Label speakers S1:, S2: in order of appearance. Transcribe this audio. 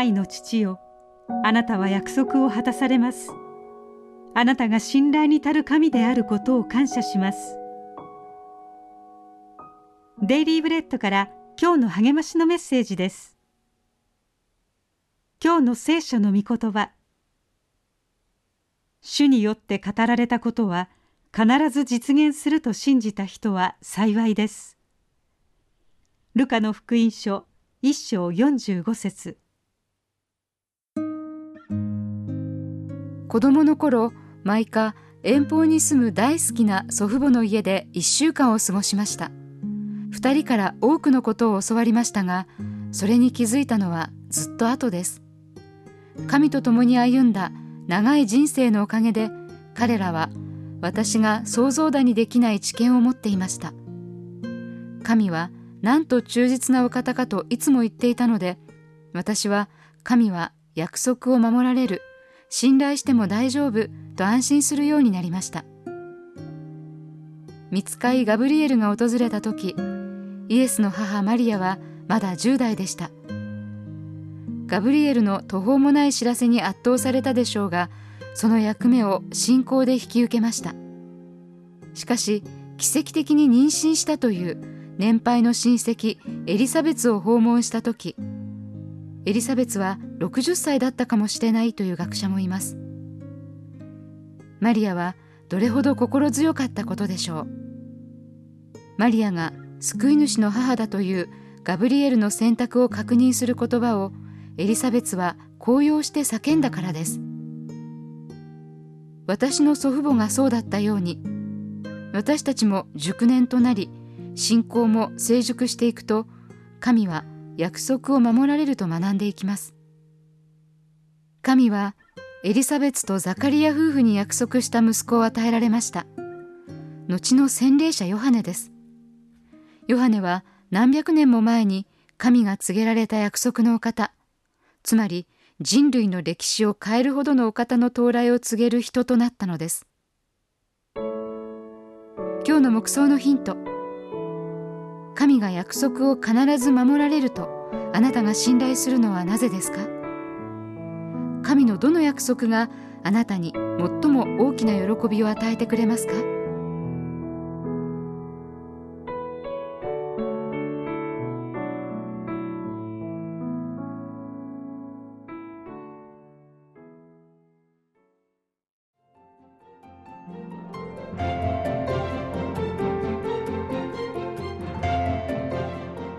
S1: 愛の父よ。あなたは約束を果たされます。あなたが信頼に足る神であることを感謝します。デイリーブレッドから今日の励ましのメッセージです。今日の聖書の御言葉。主によって語られたことは必ず実現すると信じた人は幸いです。ルカの福音書一章45節。
S2: 子供の頃毎回遠方に住む大好きな祖父母の家で1週間を過ごしました。2人から多くのことを教わりましたがそれに気づいたのはずっと後です。神と共に歩んだ長い人生のおかげで彼らは私が想像だにできない知見を持っていました。神はなんと忠実なお方かといつも言っていたので私は神は約束を守られる信頼しても大丈夫と安心するようになりました。見つかいガブリエルが訪れた時イエスの母マリアはまだ10代でした。ガブリエルの途方もない知らせに圧倒されたでしょうがその役目を信仰で引き受けました。しかし奇跡的に妊娠したという年配の親戚エリザベツを訪問した時エリザベツは60歳だったかもしれないという学者もいます。マリアはどれほど心強かったことでしょう。マリアが救い主の母だというガブリエルの選択を確認する言葉をエリザベツは高揚して叫んだからです。私の祖父母がそうだったように私たちも熟年となり信仰も成熟していくと神は約束を守られると学んでいきます神はエリザベツとザカリア夫婦に約束した息子を与えられました後の洗礼者ヨハネですヨハネは何百年も前に神が告げられた約束のお方、つまり人類の歴史を変えるほどのお方の到来を告げる人となったのです。今日の目想のヒント。神が約束を必ず守られるとあなたが信頼するのはなぜですか？神のどの約束があなたに最も大きな喜びを与えてくれますか？